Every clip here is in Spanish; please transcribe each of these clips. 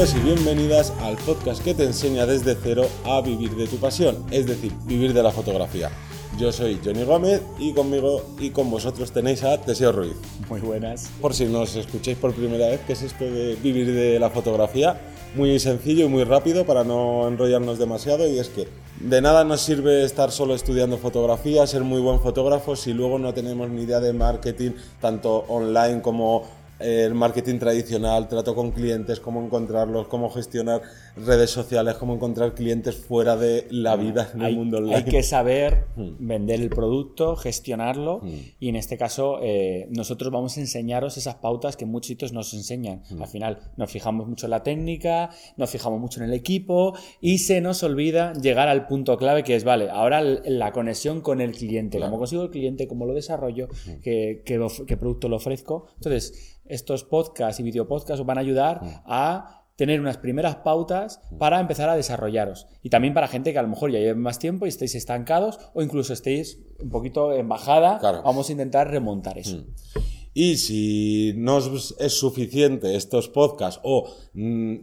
Bienvenidos y bienvenidas al podcast que te enseña desde cero a vivir de tu pasión, es decir, vivir de la fotografía. Yo soy Johnny Gómez y conmigo y con vosotros tenéis a Teseo Ruiz. Muy buenas. Por si nos escucháis por primera vez, ¿qué es esto de vivir de la fotografía? Muy sencillo y muy rápido para no enrollarnos demasiado y es que de nada nos sirve estar solo estudiando fotografía, ser muy buen fotógrafo si luego no tenemos ni idea de marketing, tanto online como el marketing tradicional, trato con clientes, cómo encontrarlos, cómo gestionar redes sociales, cómo encontrar clientes fuera de la vida en el mundo online. Hay que saber hmm. vender el producto, gestionarlo hmm. y en este caso eh, nosotros vamos a enseñaros esas pautas que muchos sitios nos enseñan. Hmm. Al final nos fijamos mucho en la técnica, nos fijamos mucho en el equipo y se nos olvida llegar al punto clave que es, vale, ahora la conexión con el cliente, cómo consigo el cliente, cómo lo desarrollo, qué, qué producto lo ofrezco. Entonces, estos podcasts y videopodcasts os van a ayudar a tener unas primeras pautas mm. para empezar a desarrollaros. Y también para gente que a lo mejor ya lleve más tiempo y estéis estancados o incluso estéis un poquito en bajada, vamos a intentar remontar eso. Mm. Y si no es suficiente estos podcasts o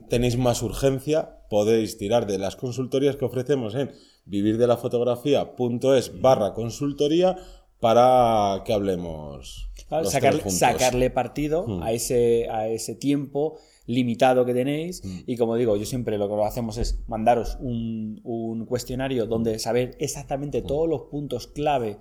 tenéis más urgencia, podéis tirar de las consultorías que ofrecemos en vivirdelafotografía.es barra consultoría para que hablemos. sacarle, partido a, ese, a ese tiempo limitado que tenéis hmm. y como digo, yo siempre lo que hacemos es mandaros un, un cuestionario donde saber exactamente hmm. todos los puntos clave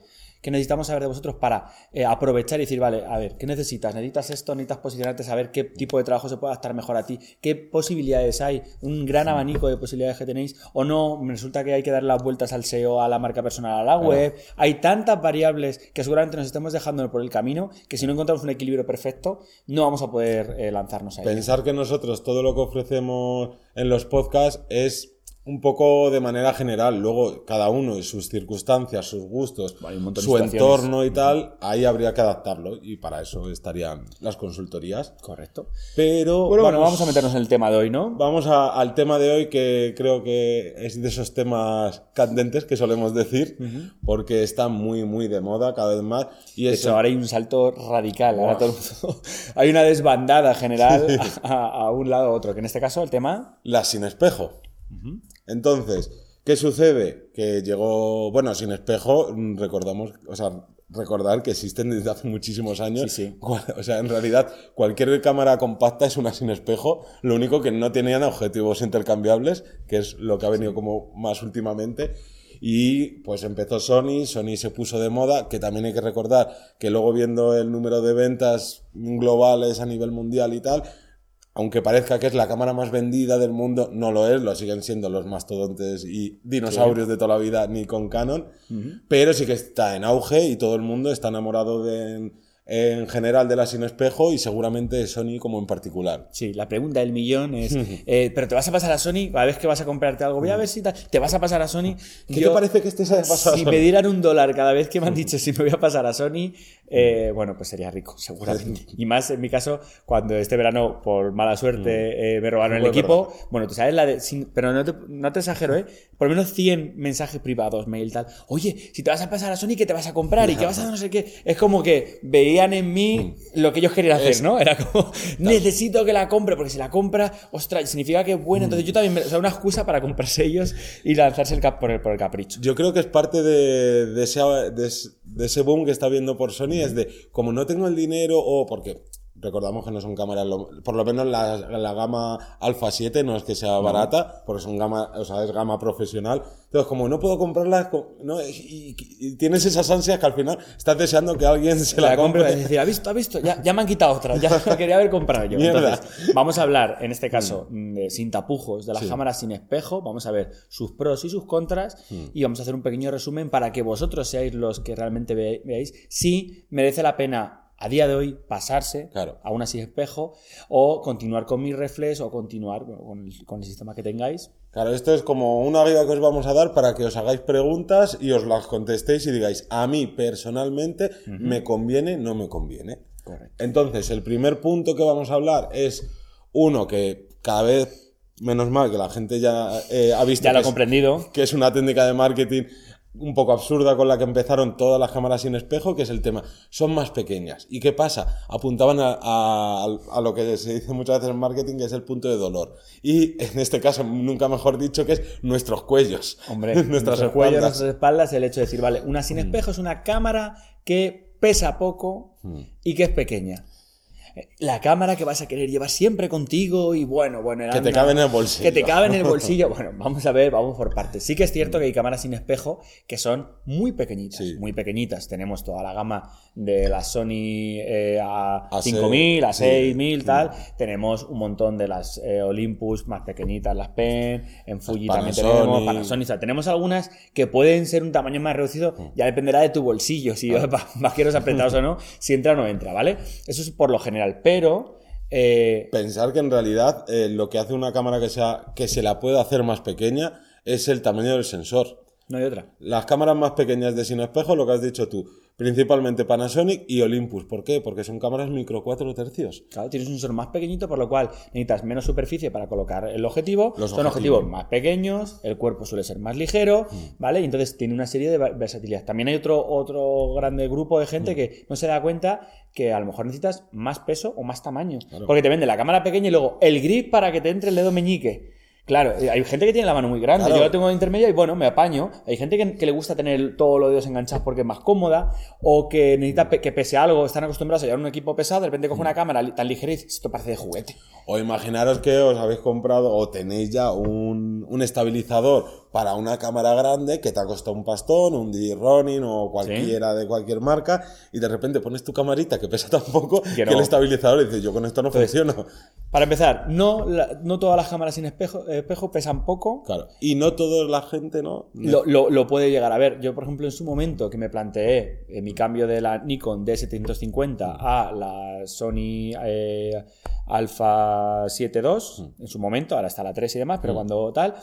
que necesitamos saber de vosotros para eh, aprovechar y decir, vale, a ver, ¿qué necesitas? ¿Necesitas esto? ¿Necesitas posicionarte? Saber qué tipo de trabajo se puede adaptar mejor a ti, qué posibilidades hay, un gran abanico de posibilidades que tenéis, o no, me resulta que hay que dar las vueltas al SEO, a la marca personal, a la web. Hay tantas variables que seguramente nos estemos dejando por el camino que si no encontramos un equilibrio perfecto, no vamos a poder eh, lanzarnos ahí. Pensar que nosotros todo lo que ofrecemos en los podcasts es un poco de manera general. Luego, cada uno y sus circunstancias, sus gustos, su entorno y tal, ahí habría que adaptarlo. Y para eso estarían las consultorías. Correcto. Pero. Bueno, vamos, a meternos en el tema de hoy, ¿no? Vamos al tema de hoy, que creo que es de esos temas candentes que solemos decir, porque está muy, muy de moda cada vez más. Y eso, ahora hay un salto radical. Ahora hay una desbandada general a, un lado u otro. Que en este caso, el tema. La sin espejo. Entonces, ¿qué sucede? Que llegó, bueno, sin espejo, recordamos, o sea, recordar que existen desde hace muchísimos años. Sí, sí. O sea, en realidad, cualquier cámara compacta es una sin espejo, lo único que no tenían objetivos intercambiables, que es lo que ha venido como más últimamente. Y pues empezó Sony, Sony se puso de moda, que también hay que recordar que luego viendo el número de ventas globales a nivel mundial y tal, aunque parezca que es la cámara más vendida del mundo, no lo es, lo siguen siendo los mastodontes y dinosaurios de toda la vida Nikon Canon, pero sí que está en auge y todo el mundo está enamorado de, en general de la sin espejo y seguramente Sony como en particular. Sí, la pregunta del millón es, eh, ¿pero te vas a pasar a Sony? Cada vez que vas a comprarte algo, voy a ver si te vas a pasar a Sony. ¿Qué te parece que estés a pasar Si me dieran un dólar cada vez que me han dicho si me voy a pasar a Sony, eh, bueno, pues sería rico, seguramente. Y más en mi caso, cuando este verano, por mala suerte, eh, me robaron el equipo, bueno, tú sabes la de... pero no te, no te exagero, ¿eh? Por lo menos 100 mensajes privados, mail, tal. Oye, si te vas a pasar a Sony, ¿qué te vas a comprar? ¿Y qué vas a no sé qué? Es como que veía en mí mm. lo que ellos querían hacer, ¿no? Era como, necesito que la compre, porque si la compra, ostras, significa que es buena. Mm. Entonces yo también, o sea, una excusa para comprarse ellos y lanzarse el cap por, el, por el capricho. Yo creo que es parte de, de, ese, de, ese boom que está viendo por Sony, es de, como no tengo el dinero o porque recordamos que no son cámaras, por lo menos la, la gama Alpha 7 no es que sea barata, porque son gama, o sea, es gama profesional. Entonces, como no puedo comprarla, ¿no? Y, tienes esas ansias que al final estás deseando que alguien se la, compre. Es decir, ¿ha visto? ¿Ha visto? Ya, ya me han quitado otra, ya la quería haber comprado yo. Entonces, vamos a hablar, en este caso, mm. de, sin tapujos, de las cámaras sin espejo, vamos a ver sus pros y sus contras, mm. y vamos a hacer un pequeño resumen para que vosotros seáis los que realmente veáis si merece la pena a día de hoy pasarse a una así espejo o continuar con mi reflex o continuar con, el, sistema que tengáis. Claro, esto es como una guía que os vamos a dar para que os hagáis preguntas y os las contestéis y digáis, a mí personalmente me conviene, no me conviene. Entonces, el primer punto que vamos a hablar es uno que cada vez, menos mal que la gente ya eh, ha visto... Ya lo ha comprendido. que es una técnica de marketing un poco absurda con la que empezaron todas las cámaras sin espejo, que es el tema, son más pequeñas. ¿Y qué pasa? Apuntaban a, a, a, lo que se dice muchas veces en marketing, que es el punto de dolor. Y en este caso, nunca mejor dicho, que es nuestros cuellos. Hombre, nuestros cuellos, nuestras espaldas, el hecho de decir, vale, una sin mm. espejo es una cámara que pesa poco mm. y que es pequeña la cámara que vas a querer llevar siempre contigo y bueno, bueno. que te cabe en el bolsillo. Que te cabe en el bolsillo. Bueno, vamos a ver, vamos por partes. Sí que es cierto que hay cámaras sin espejo que son muy pequeñitas, muy pequeñitas. Tenemos toda la gama de la Sony eh, a, 5000, a 6000, tal. Tenemos un montón de las eh, Olympus más pequeñitas, las Pen, en Fuji también tenemos, Panasonic. tenemos algunas que pueden ser un tamaño más reducido, mm. ya dependerá de tu bolsillo, si más quiero apretados o no, si entra o no entra, ¿vale? Eso es por lo general pero... Eh, Pensar que en realidad eh, lo que hace una cámara que, sea, que se la pueda hacer más pequeña es el tamaño del sensor. No hay otra. Las cámaras más pequeñas de sin espejo, lo que has dicho tú, principalmente Panasonic y Olympus. ¿Por qué? Porque son cámaras micro 4 tercios. Claro, tienes un sensor más pequeñito, por lo cual necesitas menos superficie para colocar el objetivo. son objetivos. más pequeños, el cuerpo suele ser más ligero, mm. ¿vale? Y entonces tiene una serie de versatilidad. También hay otro, otro grande grupo de gente mm. que no se da cuenta que a lo mejor necesitas más peso o más tamaño. Porque te vende la cámara pequeña y luego el grip para que te entre el dedo meñique. Claro, eh, hay gente que tiene la mano muy grande. Yo la tengo intermedia y bueno, me apaño. Hay gente que, le gusta tener todos los dedos enganchados porque es más cómoda o que necesita que pese algo, están acostumbrados a llevar un equipo pesado, de repente coge una cámara tan ligera y dice, esto parece de juguete. O imaginaros que os habéis comprado o tenéis ya un, un estabilizador para una cámara grande que te ha costado un pastón, un D-Ronin o cualquiera de cualquier marca, y de repente pones tu camarita que pesa tan poco que, el estabilizador dice, yo con esto no funciono. Para empezar, no, no todas las cámaras sin espejo, espejo pesan poco. Claro. Y no toda la gente, ¿no? Lo, lo, puede llegar a ver. Yo, por ejemplo, en su momento que me planteé eh, mi cambio de la Nikon D750 a la Sony eh, Alpha 7 II, en su momento, ahora está la 3 y demás, pero mm. cuando tal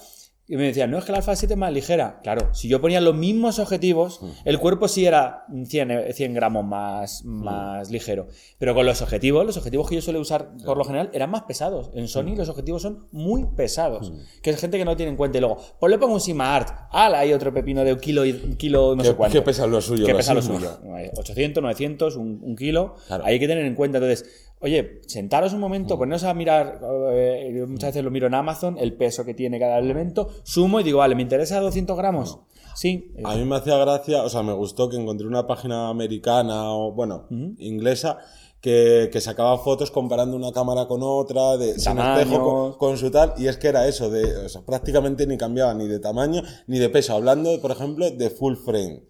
y me decían, no, es que la Alpha 7 es más ligera. Claro, si yo ponía los mismos objetivos, mm. el cuerpo sí era 100, 100 gramos más, mm. más ligero. Pero con los objetivos, los objetivos que yo suelo usar por lo general eran más pesados. En Sony mm. los objetivos son muy pesados. Que es gente que no tiene en cuenta. Y luego, pues le pongo un Sigma Art. ¡Hala! Hay otro pepino de un kilo, y, kilo no sé cuánto. ¿Qué pesa lo suyo? ¿Qué pesa lo suyo? 800, 900, un, un kilo. Hay que tener en cuenta. Entonces, Oye, sentaros un momento, poneros a mirar, eh, muchas veces lo miro en Amazon, el peso que tiene cada elemento, sumo y digo, vale, ¿me interesa 200 gramos? Sí. A mí me hacía gracia, o sea, me gustó que encontré una página americana o, bueno, inglesa, que, sacaba fotos comparando una cámara con otra, de, sin espejo, con, su tal, y es que era eso, de, o sea, prácticamente ni cambiaba ni de tamaño ni de peso, hablando, por ejemplo, de full frame.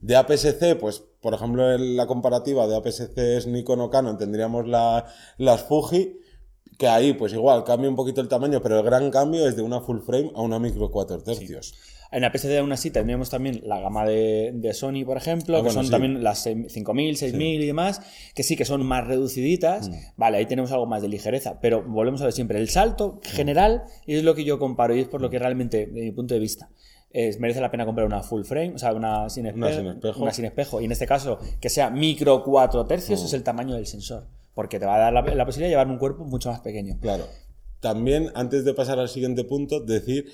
De APS-C, pues, por ejemplo, en la comparativa de APS-C es Nikon o Canon, tendríamos la, las Fuji, que ahí, pues igual, cambia un poquito el tamaño, pero el gran cambio es de una full frame a una micro 4 tercios. En APS-C aún así tendríamos también la gama de, Sony, por ejemplo, ah, que son también las 5000, 6000 y demás, que sí que son más reduciditas. Mm. Vale, ahí tenemos algo más de ligereza, pero volvemos a ver siempre el salto general, y es lo que yo comparo, y es por lo que realmente, de mi punto de vista, merece la pena comprar una full frame, o sea, una sin, espejo, una sin espejo. Y en este caso, que sea micro 4 tercios, es el tamaño del sensor. Porque te va a dar la, posibilidad de llevar un cuerpo mucho más pequeño. Claro. También, antes de pasar al siguiente punto, decir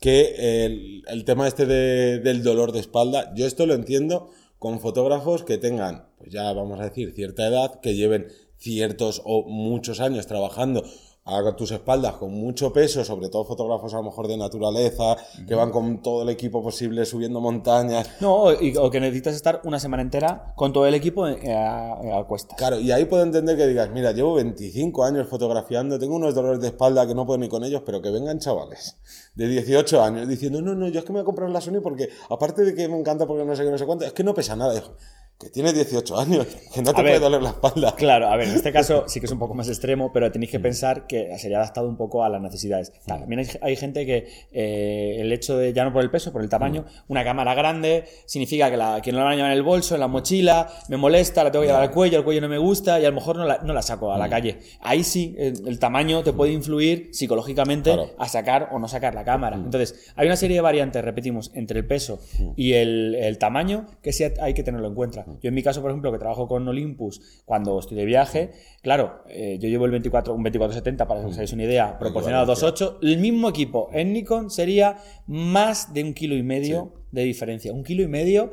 que el, tema este del dolor de espalda, yo esto lo entiendo con fotógrafos que tengan, pues ya vamos a decir, cierta edad, que lleven ciertos o muchos años trabajando a tus espaldas con mucho peso, sobre todo fotógrafos a lo mejor de naturaleza, que van con todo el equipo posible subiendo montañas. No, o, que necesitas estar una semana entera con todo el equipo eh, a, a, cuestas. Claro, y ahí puedo entender que digas, mira, llevo 25 años fotografiando, tengo unos dolores de espalda que no puedo ni con ellos, pero que vengan chavales de 18 años diciendo, no, no, yo es que me voy a comprar la Sony porque, aparte de que me encanta porque no sé qué, no sé cuánto, es que no pesa nada que tiene 18 años, que no te puede doler la espalda. Claro, a ver, en este caso sí que es un poco más extremo, pero tenéis que mm. pensar que sería adaptado un poco a las necesidades. Mm. también hay, gente que eh, el hecho de, ya no por el peso, por el tamaño, mm. una cámara grande significa que, la, que no la van a llevar en el bolso, en la mochila, me molesta, la tengo que llevar al cuello, el cuello no me gusta y a lo mejor no la, no la saco a la calle. Ahí sí, el, tamaño te puede influir psicológicamente a sacar o no sacar la cámara. Entonces, hay una serie de variantes, repetimos, entre el peso y el, el tamaño que sí hay que tenerlo en cuenta. Yo en mi caso, por ejemplo, que trabajo con Olympus cuando estoy de viaje, claro, eh, yo llevo el 24, un 2470 para que os hagáis una idea, proporcionado a 2.8. El mismo equipo en Nikon sería más de un kilo y medio de diferencia. Un kilo y medio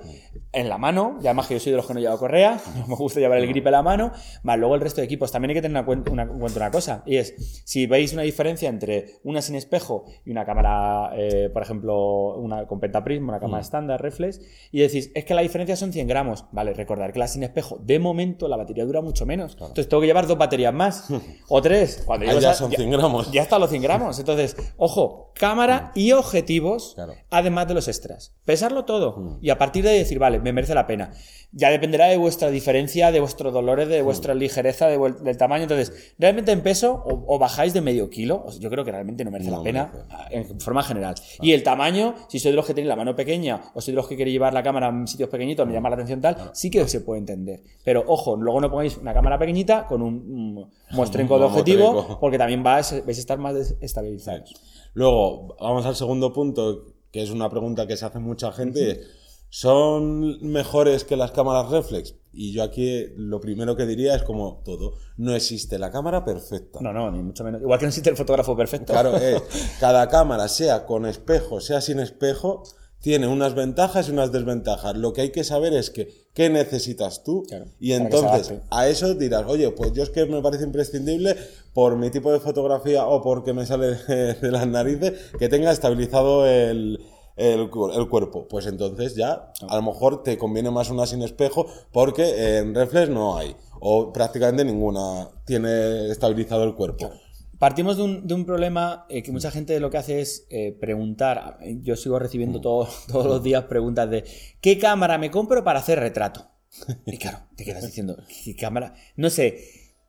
en la mano, ya más que yo soy de los que no llevo correa, no me gusta llevar el grip en la mano, más luego el resto de equipos. También hay que tener en cuenta una, cosa, y es, si veis una diferencia entre una sin espejo y una cámara, eh, por ejemplo, una con pentaprisma, una cámara mm. estándar, reflex, y decís, es que la diferencia son 100 gramos. Vale, recordar que la sin espejo, de momento, la batería dura mucho menos. Entonces tengo que llevar dos baterías más, o tres. Cuando ya son 100 gramos. Ya, está los 100 gramos. Entonces, ojo, cámara mm. y objetivos, además de los extras. Pesarlo todo. Mm. Y a partir de ahí decir, vale, me merece la pena. Ya dependerá de vuestra diferencia, de vuestros dolores, de vuestra ligereza, del tamaño. Entonces, realmente en peso, o, bajáis de medio kilo, yo creo que realmente no merece la pena en forma general. Y el tamaño, si sois de los que tenéis la mano pequeña o sois de los que queréis llevar la cámara en sitios pequeñitos, me llama la atención tal, sí que se puede entender. Pero ojo, luego no pongáis una cámara pequeñita con un, muestrenco de objetivo, porque también vais, vais a estar más desestabilizados. Luego, vamos al segundo punto, que es una pregunta que se hace mucha gente. ¿Son mejores que las cámaras reflex? Y yo aquí lo primero que diría es como todo, no existe la cámara perfecta. No, no, ni mucho menos. Igual que no existe el fotógrafo perfecto. Claro, eh, cada cámara, sea con espejo, sea sin espejo, tiene unas ventajas y unas desventajas. Lo que hay que saber es que qué necesitas tú y entonces a eso dirás, oye, pues yo es que me parece imprescindible por mi tipo de fotografía o porque me sale de las narices que tenga estabilizado el, el, cuerpo. Pues entonces ya a lo mejor te conviene más una sin espejo porque en reflex no hay o prácticamente ninguna tiene estabilizado el cuerpo. Partimos de un, de un problema eh, que mucha gente lo que hace es eh, preguntar. Yo sigo recibiendo mm. todos los días preguntas de ¿qué cámara me compro para hacer retrato? Y claro, te quedas diciendo, ¿qué cámara? No sé,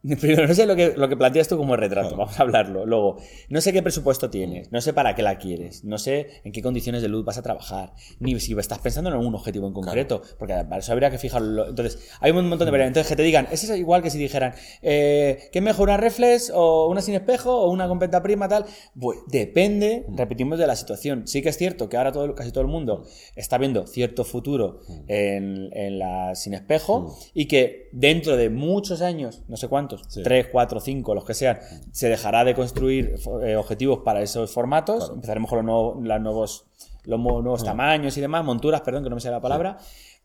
Primero, no sé lo que, lo que planteas tú como retrato, vamos a hablarlo. Luego, no sé qué presupuesto tienes, no sé para qué la quieres, no sé en qué condiciones de luz vas a trabajar, ni si estás pensando en algún objetivo en concreto, porque para eso habría que fijarlo. Entonces, hay un montón de variantes. Entonces, que te digan, es igual que si dijeran, eh, ¿qué mejor, una reflex o una sin espejo o una con prima tal? Pues depende, mm. repetimos, de la situación. Sí que es cierto que ahora todo, casi todo el mundo está viendo cierto futuro mm. en, en la sin espejo mm. y que dentro de muchos años, no sé cuántos, tres, cuatro, cinco, los que sean, se dejará de construir eh, objetivos para esos formatos, empezaremos con los nuevos, nuevos, los nuevos tamaños y demás, monturas, perdón, que no me sale la palabra,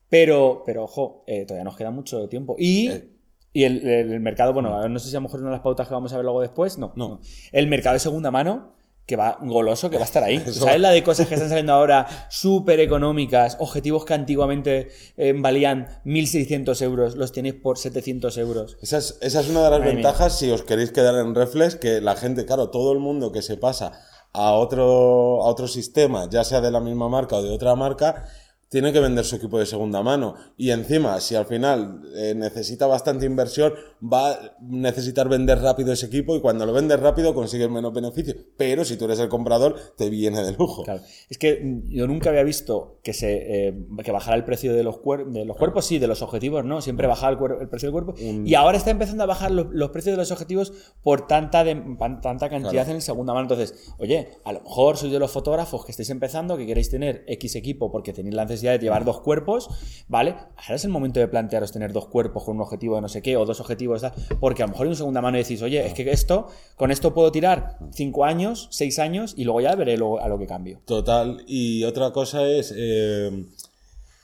pero, pero ojo, eh, todavía nos queda mucho tiempo. Y... Eh. Y el, mercado, bueno, no sé si a lo mejor una de las pautas que vamos a ver luego después, no, no. El mercado de segunda mano que va goloso, que va a estar ahí. ¿Sabes la de cosas que están saliendo ahora súper económicas? Objetivos que antiguamente eh, valían 1.600 euros, los tenéis por 700 euros. Esa es, esa es una de las ventajas si os queréis quedar en Reflex, que la gente, claro, todo el mundo que se pasa a otro, a otro sistema, ya sea de la misma marca o de otra marca, tiene que vender su equipo de segunda mano. Y encima, si al final eh, necesita bastante inversión, va a necesitar vender rápido ese equipo y cuando lo vendes rápido consigues menos beneficio. Pero si tú eres el comprador, te viene de lujo. Claro. Es que yo nunca había visto que se eh, que bajara el precio de los, de los cuerpos, sí, de los objetivos, ¿no? Siempre bajaba el, precio del cuerpo. Y ahora está empezando a bajar los, precios de los objetivos por tanta, de, tanta cantidad en segunda mano. Entonces, oye, a lo mejor sois de los fotógrafos que estáis empezando, que queréis tener X equipo porque tenéis lances de llevar dos cuerpos, ¿vale? Ahora es el momento de plantearos tener dos cuerpos con un objetivo de no sé qué o dos objetivos, porque a lo mejor en segunda mano decís, oye, es que esto, con esto puedo tirar cinco años, seis años y luego ya veré a lo que cambio. Total. Y otra cosa es eh,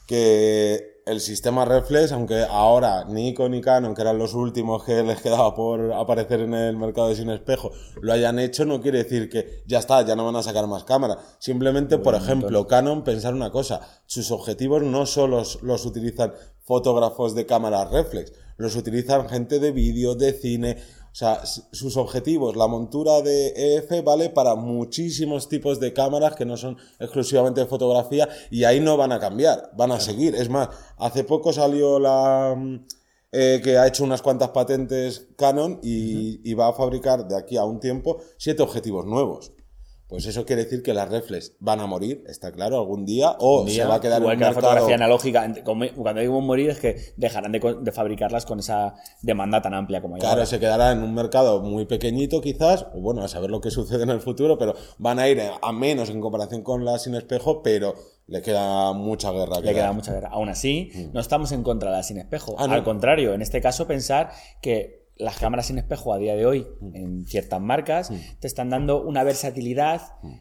que el sistema reflex, aunque ahora Nikon y Canon, que eran los últimos que les quedaba por aparecer en el mercado de sin espejo, lo hayan hecho, no quiere decir que ya está, ya no van a sacar más cámaras. Simplemente, por ejemplo, Canon, pensar una cosa, sus objetivos no solo los utilizan fotógrafos de cámaras reflex, los utilizan gente de vídeo, de cine, o sea, sus objetivos, la montura de EF vale para muchísimos tipos de cámaras que no son exclusivamente de fotografía y ahí no van a cambiar, van a seguir. Es más, hace poco salió la... Mm, eh, que ha hecho unas cuantas patentes Canon y, y va a fabricar de aquí a un tiempo siete objetivos nuevos. Pues eso quiere decir que las reflex van a morir, está claro, algún día, o se va a quedar igual en que la fotografía analógica. Cuando digo morir es que dejarán de, fabricarlas con esa demanda tan amplia como hay Claro, se quedará en un mercado muy pequeñito quizás, o bueno, a saber lo que sucede en el futuro, pero van a ir a menos en comparación con las sin espejo, pero le queda mucha guerra. Le queda mucha guerra. Aún así, mm. no estamos en contra de las sin espejo. Ah, Al contrario, en este caso pensar que las cámaras sin espejo a día de hoy Mm. en ciertas marcas te están dando una versatilidad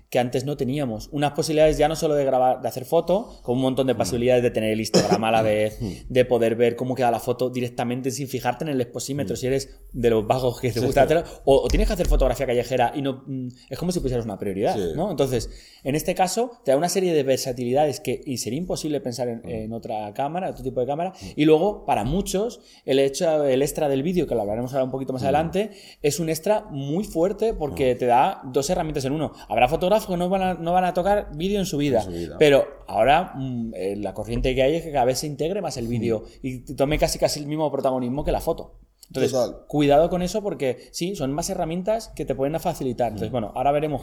que antes no teníamos. Unas posibilidades ya no solo de grabar, de hacer foto, con un montón de posibilidades de tener el Instagram a la vez, de poder ver cómo queda la foto directamente sin fijarte en el exposímetro si eres de los vagos que te gusta hacerlo, o, o tienes que hacer fotografía callejera y no mm, es como si pusieras una prioridad, Sí. ¿no? Entonces, en este caso te da una serie de versatilidades que y sería imposible pensar en, en otra cámara, otro tipo de cámara, y luego para muchos el hecho el extra del vídeo que lo hablaremos ahora un poquito más adelante es un extra muy fuerte porque te da dos herramientas en uno. Habrá fotógrafos que no van a, no van a tocar vídeo en su vida, su vida. pero ahora mm, eh, la corriente que hay es que cada vez se integre más el vídeo y tome casi casi el mismo protagonismo que la foto. Entonces, Total. cuidado con eso porque sí, son más herramientas que te pueden facilitar. Entonces, bueno, ahora veremos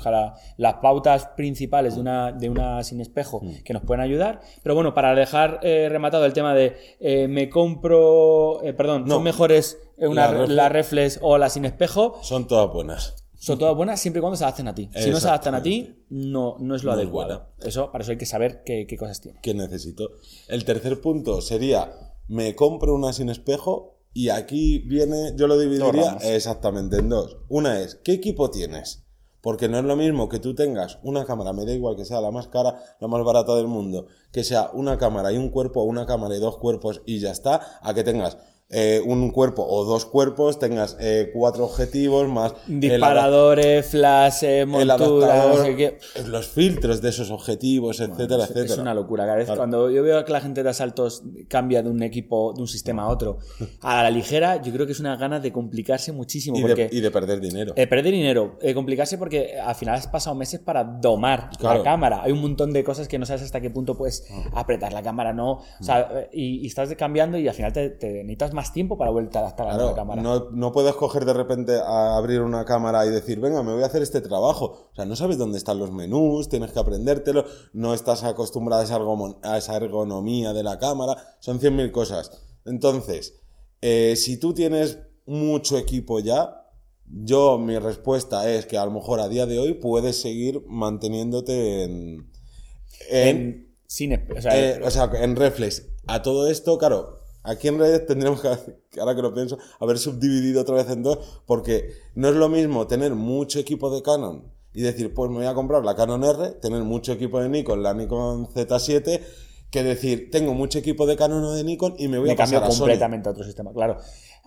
las pautas principales de una, de una sin espejo que nos pueden ayudar. Pero bueno, para dejar eh, rematado el tema de eh, me compro, eh, perdón, No. son mejores una, La reflex- la reflex o la sin espejo, Son todas buenas. son todas buenas siempre y cuando se adapten a ti. Si no se adaptan a ti, no, no es lo No es adecuado. Eso, para eso hay que saber qué, qué cosas tiene. que necesito. El tercer punto sería, me compro una sin espejo y aquí viene, yo lo dividiría exactamente en dos. Una es, ¿qué equipo tienes? Porque no es lo mismo que tú tengas una cámara, me da igual que sea la más cara, la más barata del mundo, que sea una cámara y un cuerpo, o una cámara y dos cuerpos y ya está, a que tengas eh, un cuerpo o dos cuerpos, tengas eh, cuatro objetivos más Disparadores, no adaptador, sé qué. los filtros de esos objetivos, etcétera, Es- etcétera. Es una locura. Cada vez Claro. cuando yo veo que la gente de asaltos cambia de un equipo, de un sistema a otro, a la ligera, yo creo que es una gana de complicarse muchísimo. y, porque de, y de perder dinero. eh, perder dinero, eh, complicarse porque al final has pasado meses para domar Claro. la cámara. Hay un montón de cosas que no sabes hasta qué punto puedes apretar la cámara, no. O sea, eh, y, y estás cambiando y al final te, te necesitas más tiempo para vuelta a adaptar a la cámara. no, no puedes coger de repente a abrir una cámara y decir, venga, me voy a hacer este trabajo. O sea, no sabes dónde están los menús, tienes que aprendértelo, no estás acostumbrado a esa, ergomo- a esa ergonomía de la cámara, son 100.000 cosas. Entonces, eh, si tú tienes mucho equipo ya, yo mi respuesta es que a lo mejor a día de hoy puedes seguir manteniéndote en... en- o sea, eh, o sea, en reflex. A todo esto, claro, aquí en Reddit tendríamos que, ahora que lo pienso, haber subdividido otra vez en dos, porque no es lo mismo tener mucho equipo de Canon y decir, pues me voy a comprar la Canon R, tener mucho equipo de Nikon, la Nikon Z7, que decir, tengo mucho equipo de Canon o de Nikon y me voy me a pasar a Sony. completamente a otro sistema, claro.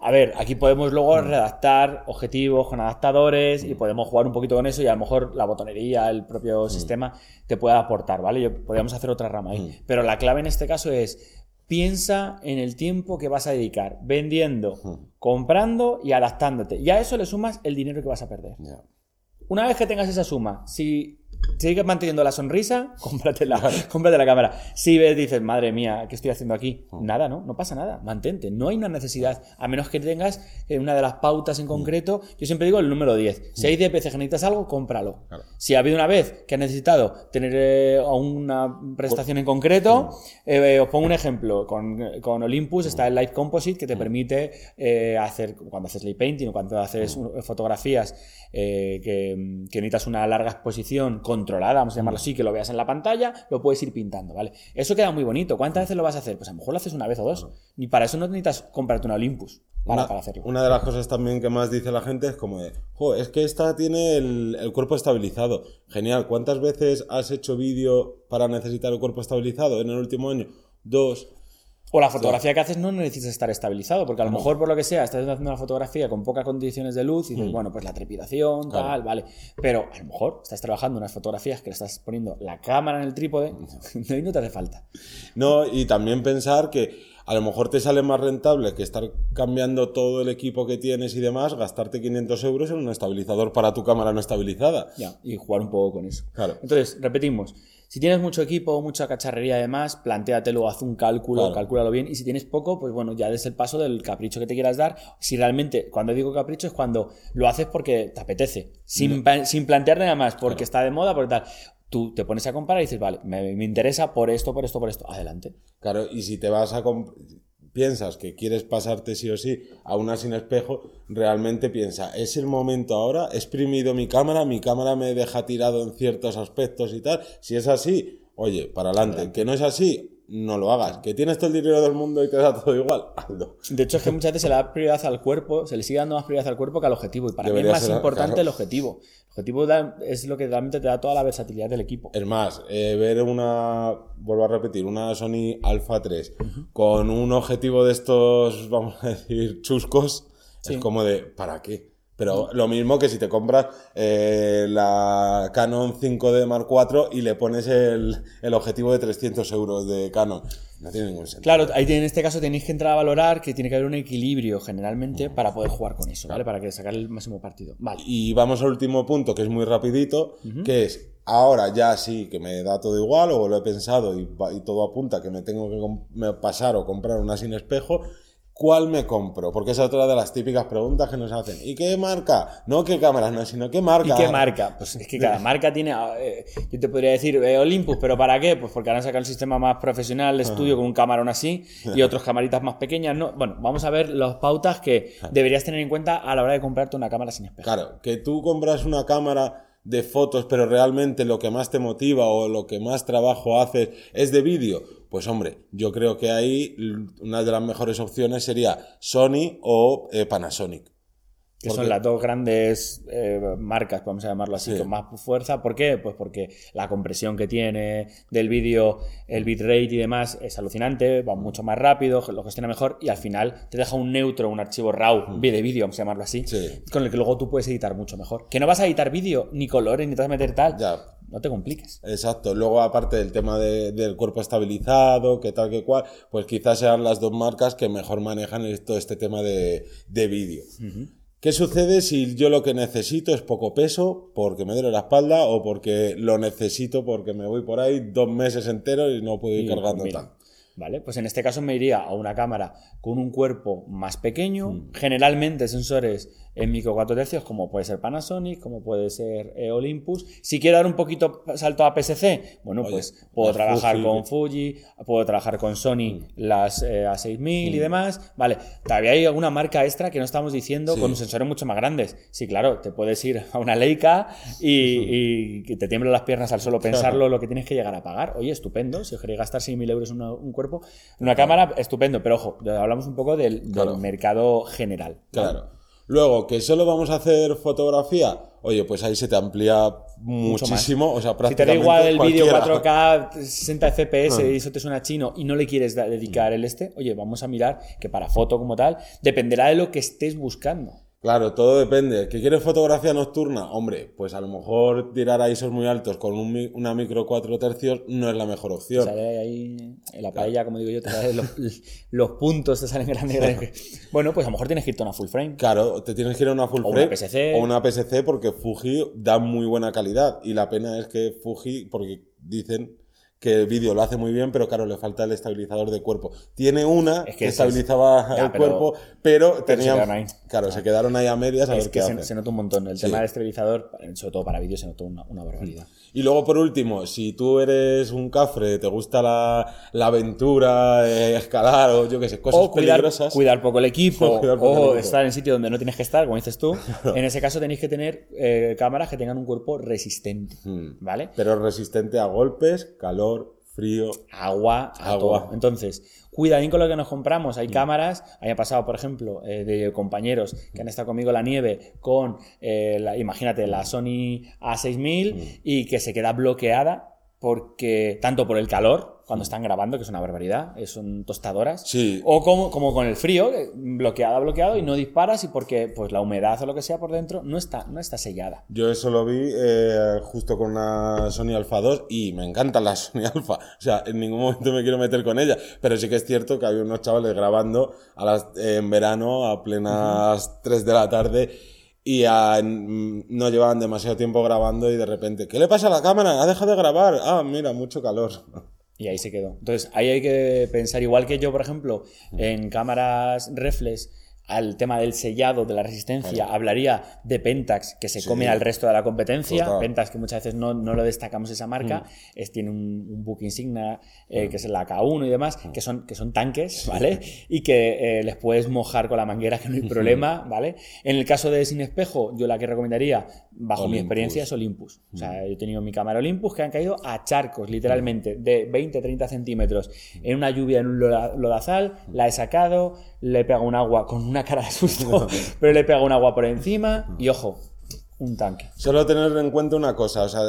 A ver, aquí podemos luego redactar objetivos con adaptadores y podemos jugar un poquito con eso y a lo mejor la botonería, el propio sistema te puede aportar, ¿vale? Yo, podríamos hacer otra rama ahí. Pero la clave en este caso es piensa en el tiempo que vas a dedicar vendiendo, comprando y adaptándote. Y a eso le sumas el dinero que vas a perder. Una vez que tengas esa suma, si sigues manteniendo la sonrisa, cómpratela, cómprate la cámara. Si ves, dices, madre mía, ¿qué estoy haciendo aquí? Nada, ¿no? No pasa nada. Mantente. No hay una necesidad, a menos que tengas eh, una de las pautas en concreto. Yo siempre digo el número 10. Si hay 10 veces que necesitas algo, cómpralo. Claro. Si ha habido una vez que has necesitado tener eh, una prestación en concreto, eh, os pongo un ejemplo. Con, con Olympus está el Live Composite que te permite eh, hacer, cuando haces lay painting o cuando haces fotografías que, que necesitas una larga exposición controlada, vamos a llamarlo así, que lo veas en la pantalla, lo puedes ir pintando, ¿vale? Eso queda muy bonito. ¿Cuántas veces lo vas a hacer? Pues a lo mejor lo haces una vez o dos. Ni para eso no necesitas comprarte una Olympus para, Una, para hacerlo. una de las cosas también que más dice la gente es como de, jo, es que esta tiene el, el cuerpo estabilizado. Genial, ¿cuántas veces has hecho vídeo para necesitar el cuerpo estabilizado en el último año? Dos. O la fotografía que haces no necesitas estar estabilizado, porque a lo mejor por lo que sea estás haciendo una fotografía con pocas condiciones de luz y dices, bueno, pues la trepidación, Claro. tal, vale. Pero a lo mejor estás trabajando unas fotografías que le estás poniendo la cámara en el trípode y no te hace falta. No, y también pensar que a lo mejor te sale más rentable que estar cambiando todo el equipo que tienes y demás, gastarte 500 euros en un estabilizador para tu cámara no estabilizada. Ya, y jugar un poco con eso. Claro. Entonces, repetimos. Si tienes mucho equipo, mucha cacharrería además, plantéatelo, haz un cálculo, Claro. calcúlalo bien. Y si tienes poco, pues bueno, ya des el paso del capricho que te quieras dar. Si realmente, cuando digo capricho, es cuando lo haces porque te apetece, sin, pa- sin plantear nada más, porque está de moda, por tal. Tú te pones a comparar y dices, vale, me, me interesa por esto, por esto, por esto. Adelante. Claro, y si te vas a piensas que quieres pasarte sí o sí a una sin espejo, realmente piensa, es el momento ahora, he exprimido mi cámara, mi cámara me deja tirado en ciertos aspectos y tal. Si es así, oye, para adelante. Que no es así, no lo hagas. Que tienes todo el dinero del mundo y te da todo igual, hazlo. De hecho, es que muchas veces se le da prioridad al cuerpo, se le sigue dando más prioridad al cuerpo que al objetivo. Y para mí es más importante el objetivo. El objetivo es lo que realmente te da toda la versatilidad del equipo. Es más, eh, ver una, vuelvo a repetir, una Sony Alpha 3 con un objetivo de estos, vamos a decir, chuscos, es como de, ¿para qué? Pero lo mismo que si te compras eh, la Canon 5D Mark IV y le pones el, objetivo de 300 euros de Canon. No tiene ningún sentido. Claro, ahí en este caso tenéis que entrar a valorar que tiene que haber un equilibrio generalmente para poder jugar con eso, ¿vale? Para que sacar el máximo partido. Vale. Y vamos al último punto, que es muy rapidito, que es, ahora ya sí, que me da todo igual, o lo he pensado y, y todo apunta que me tengo que pasar o comprar una sin espejo, ¿Cuál me compro? Porque esa es otra de las típicas preguntas que nos hacen. ¿Y qué marca? No qué cámara, no, sino qué marca. ¿Y qué marca? Pues es que cada marca tiene. Eh, yo te podría decir eh, Olympus, pero ¿para qué? Pues porque ahora han sacado un sistema más profesional de estudio con un camarón así y otros camaritas más pequeñas. No, bueno, vamos a ver las pautas que deberías tener en cuenta a la hora de comprarte una cámara sin espejo. Claro, que tú compras una cámara de fotos, pero realmente lo que más te motiva o lo que más trabajo haces es de vídeo pues hombre, yo creo que ahí una de las mejores opciones sería Sony o eh, Panasonic. Que son las dos grandes eh, marcas, vamos a llamarlo así, con más fuerza. ¿Por qué? Pues porque la compresión que tiene del vídeo, el bitrate y demás es alucinante, va mucho más rápido, lo gestiona mejor y al final te deja un neutro, un archivo RAW mm. de vídeo, vamos a llamarlo así, con el que luego tú puedes editar mucho mejor. Que no vas a editar vídeo, ni colores, ni te vas a meter tal. Ya no te compliques. Exacto. Luego, aparte del tema del cuerpo estabilizado, que tal, que cual, pues quizás sean las dos marcas que mejor manejan todo este tema de, vídeo. ¿Qué sucede si yo lo que necesito es poco peso porque me duele la espalda o porque lo necesito porque me voy por ahí dos meses enteros y no puedo ir cargando tanto? ¿Vale? Pues en este caso me iría a una cámara con un cuerpo más pequeño, mm. generalmente sensores en micro 4 tercios, como puede ser Panasonic, como puede ser eh, Olympus. Si quiero dar un poquito salto a PSC, bueno, pues puedo trabajar con Fuji, puedo trabajar con Sony mm. las eh, A6000 y mm. demás. Vale, todavía hay alguna marca extra que no estamos diciendo con un sensores mucho más grandes. Sí, claro, te puedes ir a una Leica y, te tiemblan las piernas al solo pensarlo lo que tienes que llegar a pagar. Oye, estupendo, si os queréis gastar 6.000 euros en un cuerpo, una cámara, estupendo, pero ojo, hablamos un poco del, mercado general. Claro. Luego, que solo vamos a hacer fotografía, oye, pues ahí se te amplía muchísimo. O sea, prácticamente si te da igual el vídeo 4K, 60 FPS y eso te suena chino y no le quieres dedicar el este, oye, vamos a mirar que para foto como tal, dependerá de lo que estés buscando. Claro, todo depende. ¿Que quieres fotografía nocturna? Hombre, pues a lo mejor tirar a ISOs muy altos con una micro 4 tercios no es la mejor opción. Sale ahí en la paella, como digo yo, te salen los, puntos, te salen grandes, grandes. Bueno, pues a lo mejor tienes que ir a una full frame. Claro, te tienes que ir a una full frame. O una PSC. O una PSC porque Fuji da muy buena calidad. Y la pena es que Fuji, porque dicen que el vídeo lo hace muy bien, pero claro, le falta el estabilizador de cuerpo. Tiene una que, estabilizaba el cuerpo, pero, tenían, claro, se quedaron ahí a medias a es que se, nota un montón. El tema del estabilizador, sobre todo para vídeo, se notó una, una, barbaridad. Y luego, por último, si tú eres un cafre, te gusta la, la aventura, eh, escalar o yo qué sé, cosas cuidar, peligrosas. Cuidar poco el equipo, o, estar en sitio donde no tienes que estar, como dices tú. en ese caso tenéis que tener eh, cámaras que tengan un cuerpo resistente, hmm. ¿vale? Pero resistente a golpes, calor frío, agua, agua. Entonces, cuidadín con lo que nos compramos. Hay mm. cámaras, haya pasado, por ejemplo, eh, de compañeros que han estado conmigo en la nieve con, eh, la, imagínate, la Sony A6000 mm. y que se queda bloqueada porque tanto por el calor cuando están grabando, que es una barbaridad, son tostadoras. Sí. O como, como con el frío, bloqueada, bloqueado, y no disparas y porque pues la humedad o lo que sea por dentro no está, no está sellada. Yo eso lo vi eh, justo con una Sony Alpha 2 y me encanta la Sony Alpha. O sea, en ningún momento me quiero meter con ella, pero sí que es cierto que había unos chavales grabando a las, en verano a plenas 3 de la tarde y no llevaban demasiado tiempo grabando y de repente, ¿qué le pasa a la cámara? Ha dejado de grabar. Ah, mira, mucho calor. Y ahí se quedó. Entonces, ahí hay que pensar, igual que yo, por ejemplo, en cámaras reflex, al tema del sellado, de la resistencia, hablaría de Pentax, que se come al resto de la competencia. Pentax, que muchas veces no, no lo destacamos esa marca, mm. es, tiene un, un book insignia eh, mm. que es la K1 y demás, mm. que, son, que son tanques, ¿vale? Y que eh, les puedes mojar con la manguera, que no hay problema, ¿vale? En el caso de Sin Espejo, yo la que recomendaría, bajo mi experiencia, es Olympus. O sea, yo he tenido mi cámara Olympus que han caído a charcos, literalmente, de 20-30 centímetros, en una lluvia, en un lodazal, la he sacado, le pego un agua con una cara de susto, pero le pego un agua por encima y ojo, un tanque. Solo tener en cuenta una cosa, o sea,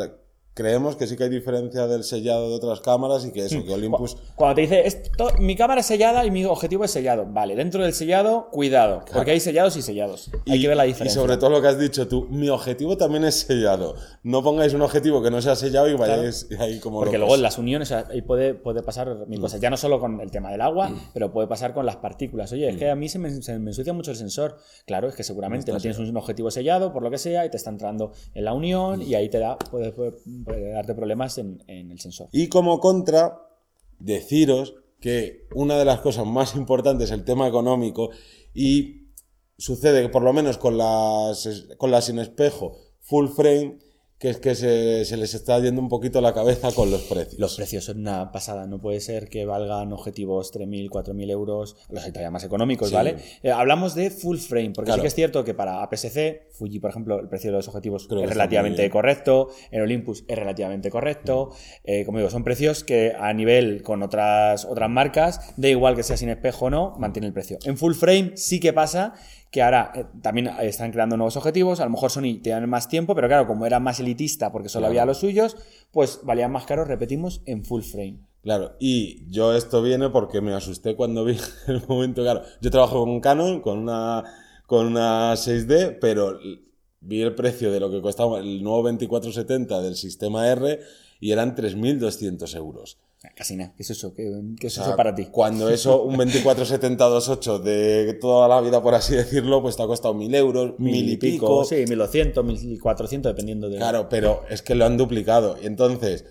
creemos que sí que hay diferencia del sellado de otras cámaras y que eso, que Olympus... Cuando te dice, esto, mi cámara es sellada y mi objetivo es sellado. Vale, dentro del sellado, cuidado, porque hay sellados y sellados. hay que ver la diferencia. Y sobre todo lo que has dicho tú, mi objetivo también es sellado. No pongáis un objetivo que no sea sellado y vayáis ahí como... Porque luego en las uniones ahí puede, puede pasar mil cosas. Ya no solo con el tema del agua, mm. pero puede pasar con las partículas. Oye, es que a mí se me, se me, ensucia mucho el sensor. Claro, es que seguramente no, tienes un objetivo sellado, por lo que sea, y te está entrando en la unión y ahí te da... puede puede darte problemas en, el sensor. Y como contra, deciros que una de las cosas más importantes es el tema económico y sucede que por lo menos con las, con las sin espejo full frame que es que se, les está yendo un poquito la cabeza con los precios. Los precios son una pasada, no puede ser que valgan objetivos 3.000, 4.000 euros, los hay todavía más económicos, ¿vale? Eh, hablamos de full frame, porque sí que es cierto que para APS-C, Fuji, por ejemplo, el precio de los objetivos es relativamente correcto, en Olympus es relativamente correcto, eh, como digo, son precios que a nivel con otras, otras marcas, da igual que sea sin espejo o no, mantiene el precio. En full frame sí que pasa que ahora eh, también están creando nuevos objetivos, a lo mejor Sony tiene más tiempo, pero claro, como era más elitista porque solo había los suyos, pues valían más caros, repetimos, en full frame. Claro, y yo esto viene porque me asusté cuando vi el momento, claro, yo trabajo con Canon, con una, con una 6D, pero vi el precio de lo que costaba el nuevo 2470 del sistema R y eran 3.200 euros. Casi nada. ¿Qué es eso? ¿Qué, es eso para ti? Cuando eso, un 247028 de toda la vida, por así decirlo, pues te ha costado mil euros, mil, y pico. Sí, 1200, 1400, dependiendo de. Claro, pero es que lo han duplicado. Y entonces,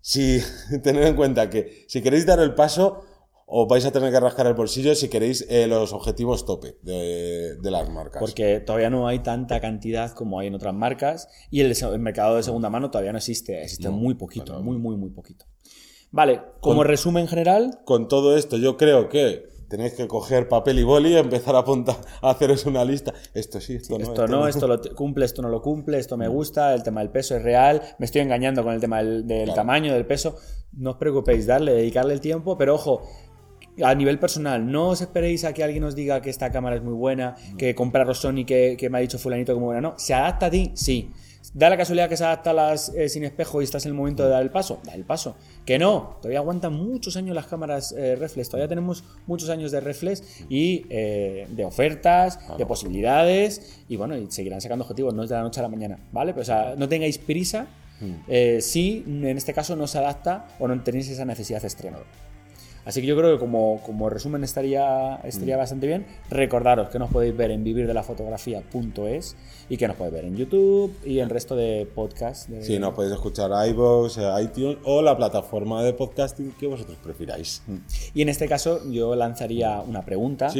si tener en cuenta que si queréis dar el paso, os vais a tener que rascar el bolsillo si queréis eh, los objetivos tope de, las marcas. Porque todavía no hay tanta cantidad como hay en otras marcas y el, mercado de segunda mano todavía no existe, existe muy poquito, muy, muy, muy poquito. Vale, como resumen general. Con todo esto, yo creo que tenéis que coger papel y boli y empezar a apuntar, a haceros una lista. Esto sí, esto no. Esto, no, esto lo cumple, esto no lo cumple, esto me gusta, el tema del peso es real, me estoy engañando con el tema del, tamaño, del peso. No os preocupéis, darle, dedicarle el tiempo, pero ojo, a nivel personal, no os esperéis a que alguien os diga que esta cámara es muy buena, que compraros Sony que, que me ha dicho fulanito como buena. No, ¿se adapta a ti? Sí. Da la casualidad que se adapta a las eh, sin espejo y estás en el momento de dar el paso. Da el paso. Que no, todavía aguantan muchos años las cámaras eh, reflex. Todavía tenemos muchos años de reflex y eh, de ofertas, de posibilidades. Y bueno, y seguirán sacando objetivos, no es de la noche a la mañana. ¿Vale? Pero, o sea, no tengáis prisa mm. si en este caso no se adapta o no tenéis esa necesidad de estreno. Así que yo creo que como, como resumen estaría, estaría mm. bastante bien. Recordaros que nos podéis ver en vivirdelafotografía.es y que nos podéis ver en YouTube y en el resto de podcasts. De... Sí, nos podéis escuchar iVoox, iTunes o la plataforma de podcasting que vosotros prefiráis. Mm. Y en este caso yo lanzaría una pregunta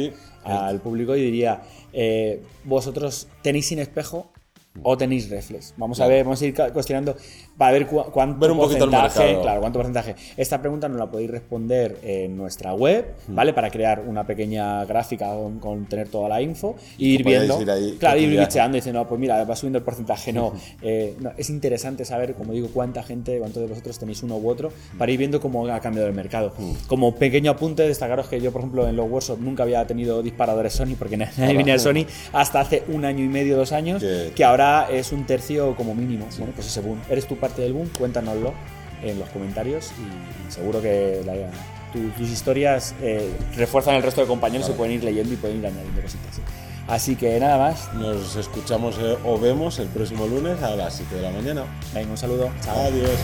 al público y diría, eh, ¿vosotros tenéis sin espejo o tenéis reflex? Vamos a ver, vamos a ir cuestionando para ver cuánto porcentaje, claro, cuánto porcentaje. Esta pregunta nos la podéis responder en nuestra web. ¿vale? Para crear una pequeña gráfica con, tener toda la info e ir viendo, claro, ir bicheando y diciendo, no, pues mira, va subiendo el porcentaje, eh, no. Es interesante saber, como digo, cuánta gente, cuántos de vosotros tenéis uno u otro, para ir viendo cómo ha cambiado el mercado. Como pequeño apunte, destacaros que yo, por ejemplo, en los workshops nunca había tenido disparadores Sony, porque nadie venía de Sony hasta hace un año y medio, dos años, que ahora es un tercio como mínimo. Bueno, pues según eres tu parte parte del boom, cuéntanoslo en los comentarios y, seguro que la, tus historias eh, refuerzan el resto de compañeros claro. que pueden ir leyendo y pueden ir añadiendo cositas. Así que nada más. Nos escuchamos eh, o vemos el próximo lunes a las 7 de la mañana. Venga, un saludo. Chao. Adiós.